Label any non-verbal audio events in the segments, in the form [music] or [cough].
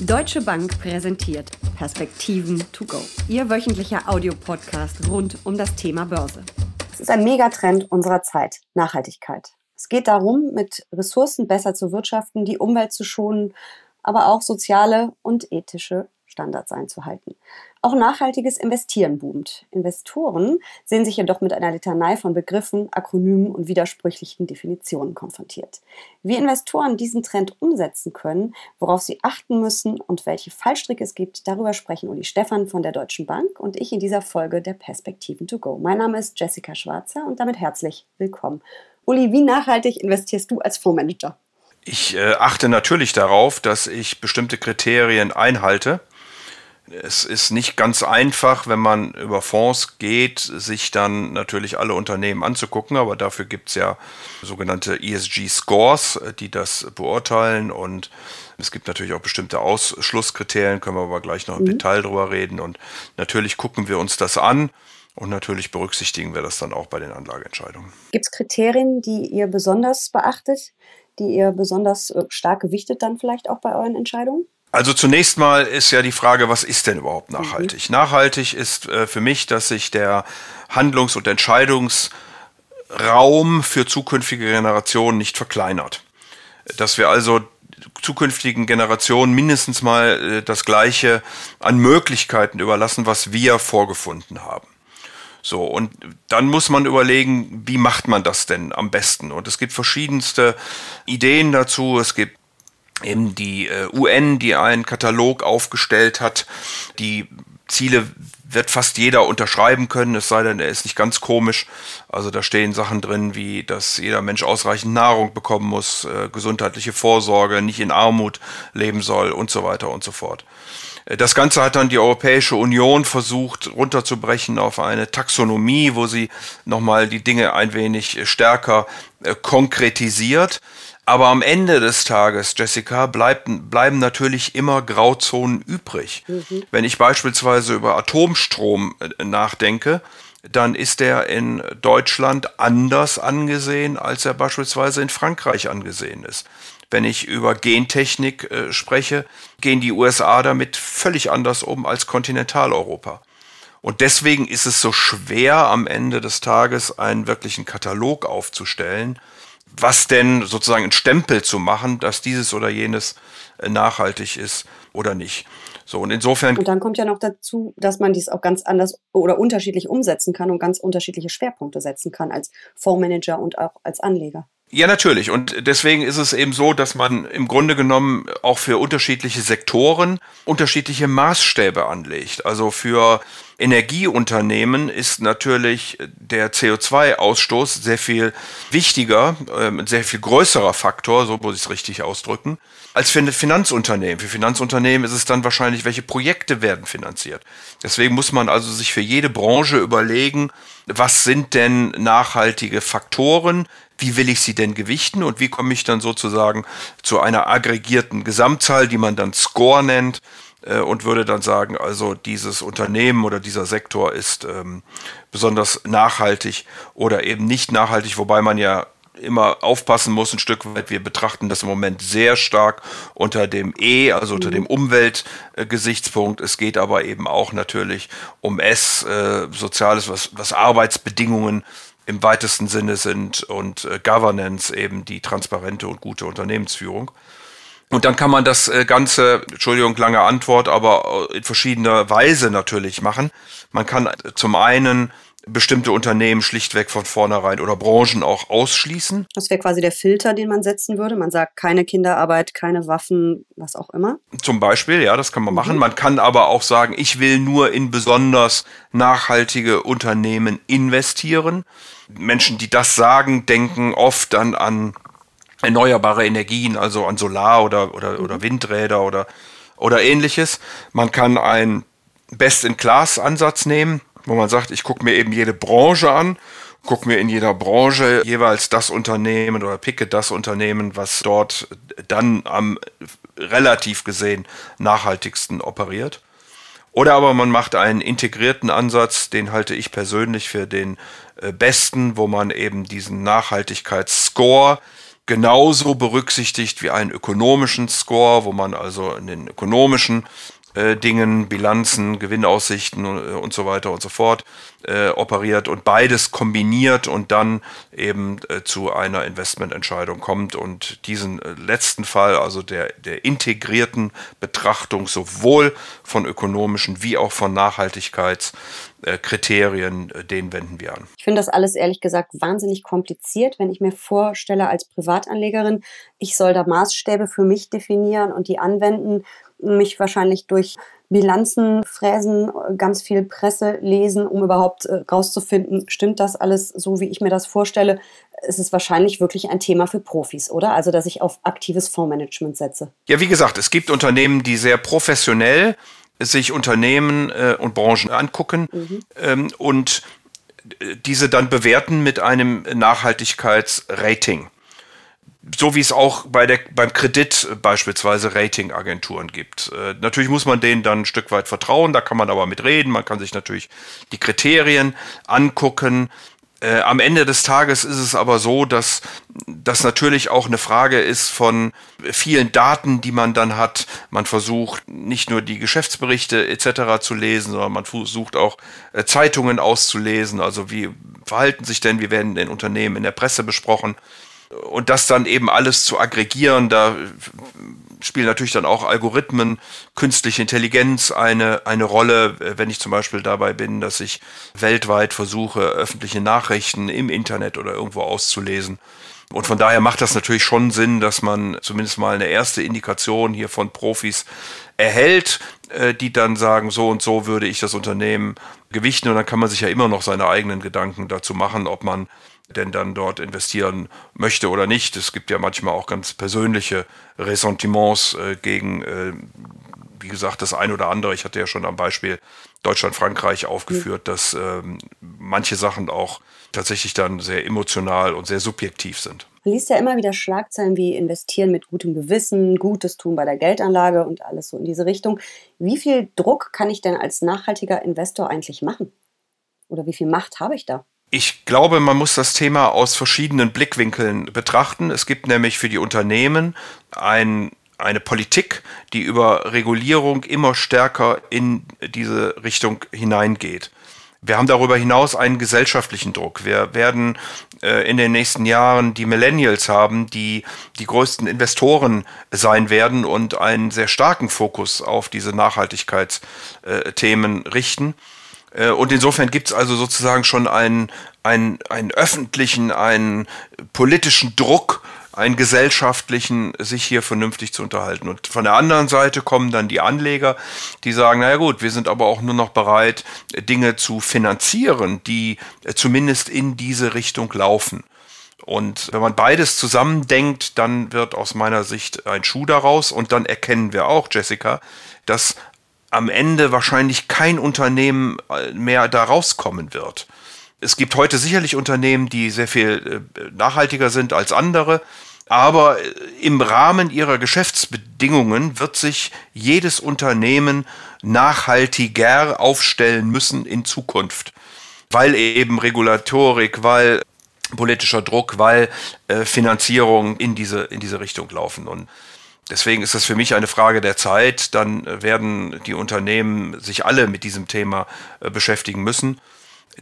Deutsche Bank präsentiert Perspektiven to go. Ihr wöchentlicher Audiopodcast rund um das Thema Börse. Es ist ein Megatrend unserer Zeit, Nachhaltigkeit. Es geht darum, mit Ressourcen besser zu wirtschaften, die Umwelt zu schonen, aber auch soziale und ethische Standards einzuhalten. Auch nachhaltiges Investieren boomt. Investoren sehen sich jedoch mit einer Litanei von Begriffen, Akronymen und widersprüchlichen Definitionen konfrontiert. Wie Investoren diesen Trend umsetzen können, worauf sie achten müssen und welche Fallstricke es gibt, darüber sprechen Uli Stefan von der Deutschen Bank und ich in dieser Folge der Perspektiven to go. Mein Name ist Jessica Schwarzer und damit herzlich willkommen. Uli, wie nachhaltig investierst du als Fondsmanager? Ich äh, achte natürlich darauf, dass ich bestimmte Kriterien einhalte es ist nicht ganz einfach, wenn man über Fonds geht, sich dann natürlich alle Unternehmen anzugucken, aber dafür gibt es ja sogenannte ESG-Scores, die das beurteilen und es gibt natürlich auch bestimmte Ausschlusskriterien, können wir aber gleich noch im mhm. Detail drüber reden und natürlich gucken wir uns das an. Und natürlich berücksichtigen wir das dann auch bei den Anlageentscheidungen. Gibt es Kriterien, die ihr besonders beachtet, die ihr besonders äh, stark gewichtet dann vielleicht auch bei euren Entscheidungen? Also zunächst mal ist ja die Frage, was ist denn überhaupt nachhaltig? Mhm. Nachhaltig ist äh, für mich, dass sich der Handlungs- und Entscheidungsraum für zukünftige Generationen nicht verkleinert. Dass wir also zukünftigen Generationen mindestens mal äh, das Gleiche an Möglichkeiten überlassen, was wir vorgefunden haben. So, und dann muss man überlegen, wie macht man das denn am besten? Und es gibt verschiedenste Ideen dazu. Es gibt eben die äh, UN, die einen Katalog aufgestellt hat. Die Ziele wird fast jeder unterschreiben können, es sei denn, er ist nicht ganz komisch. Also da stehen Sachen drin, wie dass jeder Mensch ausreichend Nahrung bekommen muss, äh, gesundheitliche Vorsorge, nicht in Armut leben soll und so weiter und so fort. Äh, das Ganze hat dann die Europäische Union versucht runterzubrechen auf eine Taxonomie, wo sie nochmal die Dinge ein wenig stärker äh, konkretisiert. Aber am Ende des Tages, Jessica, bleibt, bleiben natürlich immer Grauzonen übrig. Mhm. Wenn ich beispielsweise über Atomstrom äh, nachdenke, dann ist er in Deutschland anders angesehen, als er beispielsweise in Frankreich angesehen ist. Wenn ich über Gentechnik äh, spreche, gehen die USA damit völlig anders um als Kontinentaleuropa. Und deswegen ist es so schwer, am Ende des Tages einen wirklichen Katalog aufzustellen, was denn sozusagen ein Stempel zu machen, dass dieses oder jenes äh, nachhaltig ist oder nicht. So, und insofern. Und dann kommt ja noch dazu, dass man dies auch ganz anders oder unterschiedlich umsetzen kann und ganz unterschiedliche Schwerpunkte setzen kann als Fondsmanager und auch als Anleger. Ja, natürlich. Und deswegen ist es eben so, dass man im Grunde genommen auch für unterschiedliche Sektoren unterschiedliche Maßstäbe anlegt. Also für Energieunternehmen ist natürlich der CO2-Ausstoß sehr viel wichtiger, ein ähm, sehr viel größerer Faktor, so muss ich es richtig ausdrücken, als für Finanzunternehmen. Für Finanzunternehmen ist es dann wahrscheinlich, welche Projekte werden finanziert. Deswegen muss man also sich für jede Branche überlegen, was sind denn nachhaltige Faktoren, wie will ich sie denn gewichten und wie komme ich dann sozusagen zu einer aggregierten Gesamtzahl, die man dann Score nennt äh, und würde dann sagen, also dieses Unternehmen oder dieser Sektor ist ähm, besonders nachhaltig oder eben nicht nachhaltig, wobei man ja immer aufpassen muss, ein Stück weit. Wir betrachten das im Moment sehr stark unter dem E, also unter dem mhm. Umweltgesichtspunkt. es geht aber eben auch natürlich um S, äh, Soziales, was, was Arbeitsbedingungen im weitesten Sinne sind und äh, Governance eben die transparente und gute Unternehmensführung. Und dann kann man das äh, Ganze, Entschuldigung, lange Antwort, aber äh, in verschiedener Weise natürlich machen. Man kann äh, zum einen bestimmte Unternehmen schlichtweg von vornherein oder Branchen auch ausschließen. Das wäre quasi der Filter, den man setzen würde. Man sagt keine Kinderarbeit, keine Waffen, was auch immer. Zum Beispiel, ja, das kann man mhm. machen. Man kann aber auch sagen, ich will nur in besonders nachhaltige Unternehmen investieren. Menschen, die das sagen, denken oft dann an erneuerbare Energien, also an Solar- oder, oder, oder mhm. Windräder oder, oder ähnliches. Man kann einen Best-in-Class-Ansatz nehmen, wo man sagt, ich gucke mir eben jede Branche an, gucke mir in jeder Branche jeweils das Unternehmen oder picke das Unternehmen, was dort dann am relativ gesehen nachhaltigsten operiert. Oder aber man macht einen integrierten Ansatz, den halte ich persönlich für den äh, besten, wo man eben diesen Nachhaltigkeitsscore genauso berücksichtigt wie einen ökonomischen Score, wo man also in den ökonomischen äh, Dingen, Bilanzen, Gewinnaussichten und, äh, und so weiter und so fort äh, operiert und beides kombiniert und dann eben äh, zu einer Investmententscheidung kommt und diesen äh, letzten Fall, also der, der integrierten Betrachtung sowohl von ökonomischen wie auch von Nachhaltigkeitskriterien, den wenden wir an. Ich finde das alles ehrlich gesagt wahnsinnig kompliziert, wenn ich mir vorstelle als Privatanlegerin, ich soll da Maßstäbe für mich definieren und die anwenden mich wahrscheinlich durch Bilanzen fräsen, ganz viel Presse lesen, um überhaupt äh, rauszufinden, stimmt das alles so, wie ich mir das vorstelle. Es ist wahrscheinlich wirklich ein Thema für Profis, oder? Also, dass ich auf aktives Fondsmanagement setze. Ja, wie gesagt, es gibt Unternehmen, die sehr professionell sich Unternehmen äh, und Branchen angucken mhm. ähm, und äh, diese dann bewerten mit einem Nachhaltigkeitsrating so wie es auch bei der, beim Kredit beispielsweise Ratingagenturen gibt. Äh, natürlich muss man denen dann ein Stück weit vertrauen, da kann man aber mit reden, man kann sich natürlich die Kriterien angucken. Äh, am Ende des Tages ist es aber so, dass das natürlich auch eine Frage ist von vielen Daten, die man dann hat. Man versucht nicht nur die Geschäftsberichte etc. zu lesen, sondern man versucht auch äh, Zeitungen auszulesen. Also wie verhalten sich denn, wie werden denn Unternehmen in der Presse besprochen? Und das dann eben alles zu aggregieren, da spielen natürlich dann auch Algorithmen, künstliche Intelligenz eine, eine Rolle, wenn ich zum Beispiel dabei bin, dass ich weltweit versuche, öffentliche Nachrichten im Internet oder irgendwo auszulesen. Und von daher macht das natürlich schon Sinn, dass man zumindest mal eine erste Indikation hier von Profis erhält, äh, die dann sagen, so und so würde ich das Unternehmen gewichten. Und dann kann man sich ja immer noch seine eigenen Gedanken dazu machen, ob man denn dann dort investieren möchte oder nicht. Es gibt ja manchmal auch ganz persönliche Ressentiments äh, gegen, äh, wie gesagt, das ein oder andere. Ich hatte ja schon am Beispiel Deutschland-Frankreich aufgeführt, dass ähm, manche Sachen auch tatsächlich dann sehr emotional und sehr subjektiv sind. Man liest ja immer wieder Schlagzeilen wie investieren mit gutem Gewissen, Gutes tun bei der Geldanlage und alles so in diese Richtung. Wie viel Druck kann ich denn als nachhaltiger Investor eigentlich machen? Oder wie viel Macht habe ich da? Ich glaube, man muss das Thema aus verschiedenen Blickwinkeln betrachten. Es gibt nämlich für die Unternehmen ein, eine Politik, die über Regulierung immer stärker in diese Richtung hineingeht. Wir haben darüber hinaus einen gesellschaftlichen Druck. Wir werden äh, in den nächsten Jahren die Millennials haben, die die größten Investoren sein werden und einen sehr starken Fokus auf diese Nachhaltigkeitsthemen richten. Äh, und insofern gibt es also sozusagen schon einen, einen, einen öffentlichen, einen politischen Druck, einen gesellschaftlichen, sich hier vernünftig zu unterhalten. Und von der anderen Seite kommen dann die Anleger, die sagen, naja gut, wir sind aber auch nur noch bereit, Dinge zu finanzieren, die zumindest in diese Richtung laufen. Und wenn man beides zusammendenkt, dann wird aus meiner Sicht ein Schuh daraus. Und dann erkennen wir auch, Jessica, dass am Ende wahrscheinlich kein Unternehmen äh, mehr da rauskommen wird. Es gibt heute sicherlich Unternehmen, die sehr viel äh, nachhaltiger sind als andere, aber äh, im Rahmen ihrer Geschäftsbedingungen wird sich jedes Unternehmen nachhaltiger aufstellen müssen in Zukunft, weil eben Regulatorik, weil politischer Druck, weil Finanzierung in diese, in diese Richtung laufen. Und Deswegen ist das für mich eine Frage der Zeit. Dann werden die Unternehmen sich alle mit diesem Thema äh, beschäftigen müssen.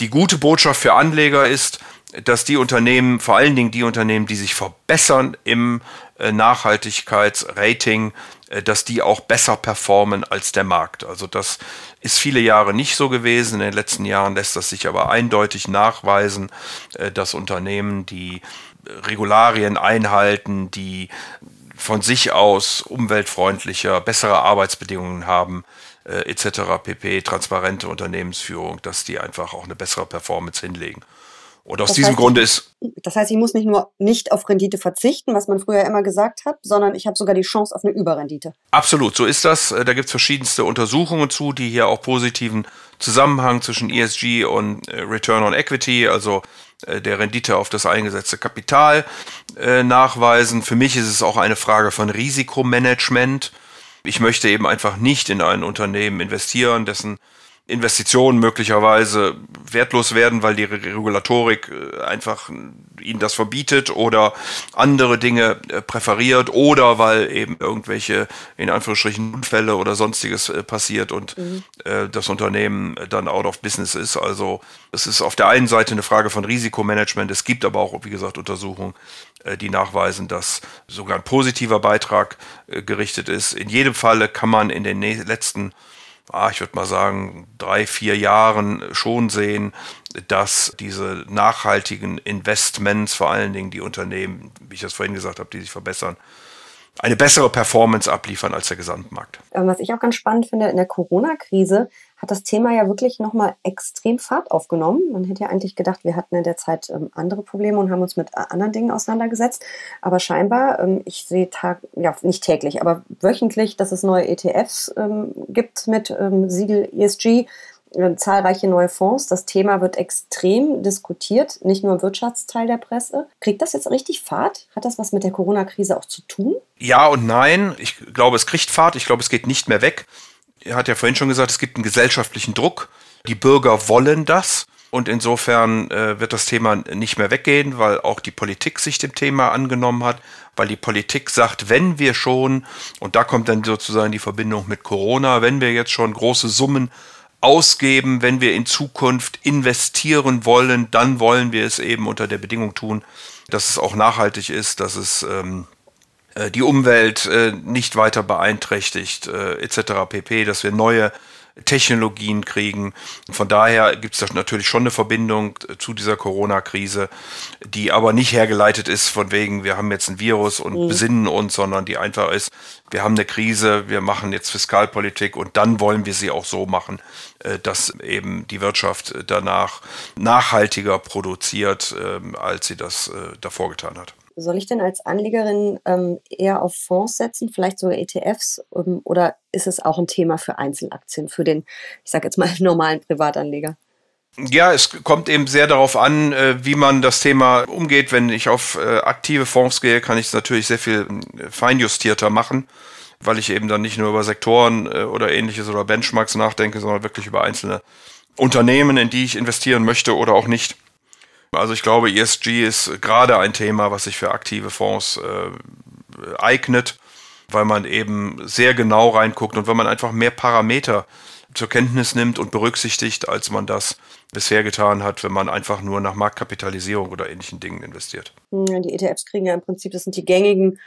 Die gute Botschaft für Anleger ist, dass die Unternehmen, vor allen Dingen die Unternehmen, die sich verbessern im äh, Nachhaltigkeitsrating, äh, dass die auch besser performen als der Markt. Also das ist viele Jahre nicht so gewesen. In den letzten Jahren lässt das sich aber eindeutig nachweisen, dass Unternehmen, die Regularien einhalten, die von sich aus umweltfreundlicher, bessere Arbeitsbedingungen haben, äh, etc. pp, transparente Unternehmensführung, dass die einfach auch eine bessere Performance hinlegen. Und aus das diesem heißt, Grunde ist. Das heißt, ich muss nicht nur nicht auf Rendite verzichten, was man früher immer gesagt hat, sondern ich habe sogar die Chance auf eine Überrendite. Absolut, so ist das. Äh, da gibt es verschiedenste Untersuchungen zu, die hier auch positiven Zusammenhang zwischen ESG und äh, Return on Equity, also der Rendite auf das eingesetzte Kapital äh, nachweisen. Für mich ist es auch eine Frage von Risikomanagement. Ich möchte eben einfach nicht in ein Unternehmen investieren, dessen Investitionen möglicherweise wertlos werden, weil die Regulatorik äh, einfach ihnen das verbietet oder andere Dinge äh, präferiert oder weil eben irgendwelche in Anführungsstrichen Unfälle oder sonstiges äh, passiert und mhm. äh, das Unternehmen dann out of business ist. Also es ist auf der einen Seite eine Frage von Risikomanagement. Es gibt aber auch, wie gesagt, Untersuchungen, die nachweisen, dass sogar ein positiver Beitrag gerichtet ist. In jedem Falle kann man in den letzten ah, ich würde mal sagen, drei, vier Jahren schon sehen, dass diese nachhaltigen Investments, vor allen Dingen die Unternehmen, wie ich das vorhin gesagt habe, die sich verbessern, eine bessere Performance abliefern als der Gesamtmarkt. Ähm, was ich auch ganz spannend finde, in der Corona-Krise hat das Thema ja wirklich nochmal extrem Fahrt aufgenommen. Man hätte ja eigentlich gedacht, wir hatten in der Zeit ähm, andere Probleme und haben uns mit äh, anderen Dingen auseinandergesetzt. Aber scheinbar, ähm, ich sehe tag, ja nicht täglich, aber wöchentlich, dass es neue ETFs ähm, gibt mit Siegel ESG, zahlreiche neue Fonds. Das Thema wird extrem diskutiert, nicht nur im Wirtschaftsteil der Presse. Kriegt das jetzt richtig Fahrt? Hat das was mit der Corona-Krise auch zu tun? Ja und nein. Ich glaube, es kriegt Fahrt. Ich glaube, es geht nicht mehr weg er hat ja vorhin schon gesagt, es gibt einen gesellschaftlichen Druck. Die Bürger wollen das. Und insofern äh, wird das Thema nicht mehr weggehen, weil auch die Politik sich dem Thema angenommen hat, weil die Politik sagt, wenn wir schon, und da kommt dann sozusagen die Verbindung mit Corona, wenn wir jetzt schon große Summen ausgeben, wenn wir in Zukunft investieren wollen, dann wollen wir es eben unter der Bedingung tun, dass es auch nachhaltig ist, dass es ähm, äh, die Umwelt äh, nicht weiter beeinträchtigt, äh, etc. pp, dass wir neue Technologien kriegen. Von daher gibt es da natürlich schon eine Verbindung zu dieser Corona-Krise, die aber nicht hergeleitet ist von wegen, wir haben jetzt ein Virus und mhm. besinnen uns, sondern die einfach ist, wir haben eine Krise, wir machen jetzt Fiskalpolitik und dann wollen wir sie auch so machen, dass eben die Wirtschaft danach nachhaltiger produziert, ähm, als sie das davor getan hat. Soll ich denn als Anlegerin ähm, eher auf Fonds setzen, vielleicht sogar ETFs? Ähm, oder ist es auch ein Thema für Einzelaktien, für den, ich sage jetzt mal, [laughs] normalen Privatanleger? Ja, es kommt eben sehr darauf an, äh, wie man das Thema umgeht. Wenn ich auf äh, aktive Fonds gehe, kann ich es natürlich sehr viel äh, feinjustierter machen, weil ich eben dann nicht nur über Sektoren oder ähnliches oder Benchmarks nachdenke, sondern wirklich über einzelne Unternehmen, in die ich investieren möchte oder auch nicht. Also ich glaube, ESG ist gerade ein Thema, was sich für aktive Fonds äh, eignet, weil man eben sehr genau reinguckt und weil man einfach mehr Parameter zur Kenntnis nimmt und berücksichtigt, als man das bisher getan hat, wenn man einfach nur nach Marktkapitalisierung oder ähnlichen Dingen investiert. Die ETFs kriegen ja im Prinzip, das sind die gängigen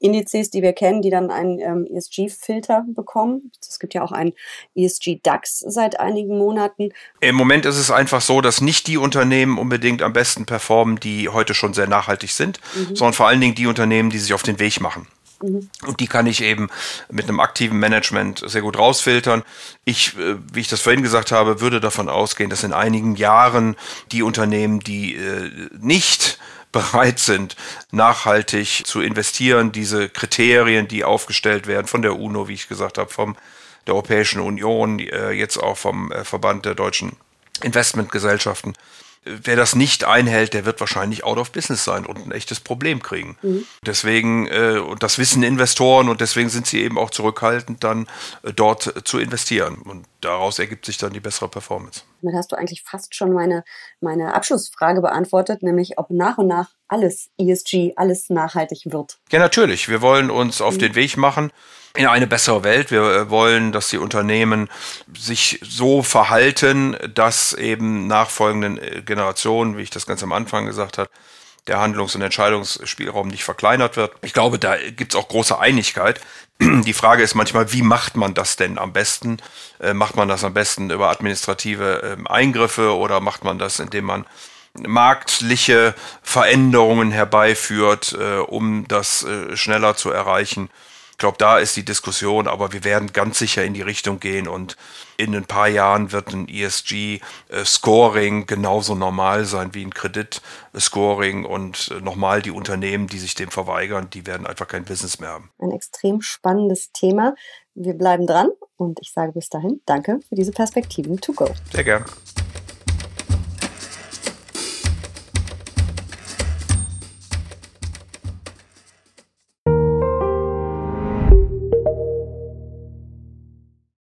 Indizes, die wir kennen, die dann einen ähm, ESG-Filter bekommen. Es gibt ja auch einen ESG-DAX seit einigen Monaten. Im Moment ist es einfach so, dass nicht die Unternehmen unbedingt am besten performen, die heute schon sehr nachhaltig sind, mhm. sondern vor allen Dingen die Unternehmen, die sich auf den Weg machen. Und die kann ich eben mit einem aktiven Management sehr gut rausfiltern. Ich, äh, wie ich das vorhin gesagt habe, würde davon ausgehen, dass in einigen Jahren die Unternehmen, die äh, nicht [laughs] bereit sind, nachhaltig zu investieren. Diese Kriterien, die aufgestellt werden von der UNO, wie ich gesagt habe, vom der Europäischen Union, äh, jetzt auch vom Verband der deutschen Investmentgesellschaften. Wer das nicht einhält, der wird wahrscheinlich out of business sein und ein echtes Problem kriegen. Mhm. Deswegen, äh, und das wissen Investoren und deswegen sind sie eben auch zurückhaltend, dann äh, dort zu investieren. Und daraus ergibt sich dann die bessere Performance. Damit hast du eigentlich fast schon meine, meine Abschlussfrage beantwortet, nämlich ob nach und nach alles ESG, alles nachhaltig wird. Ja, natürlich. Wir wollen uns auf mhm. den Weg machen in eine bessere Welt. Wir äh, wollen, dass die Unternehmen sich so verhalten, dass eben nachfolgenden äh, Generationen, wie ich das ganz am Anfang gesagt habe, der Handlungs- und Entscheidungsspielraum nicht verkleinert wird. Ich glaube, da gibt es auch große Einigkeit. Die Frage ist manchmal, wie macht man das denn am besten? Äh, macht man das am besten über administrative äh, Eingriffe oder macht man das, indem man marktliche Veränderungen herbeiführt, äh, um das äh, schneller zu erreichen? Ich glaube, da ist die Diskussion, aber wir werden ganz sicher in die Richtung gehen und in ein paar Jahren wird ein ESG-Scoring genauso normal sein wie ein Kredit-Scoring und äh, nochmal die Unternehmen, die sich dem verweigern, die werden einfach kein Business mehr haben. Ein extrem spannendes Thema. Wir bleiben dran und ich sage bis dahin Danke für diese Perspektiven to go. Sehr gerne.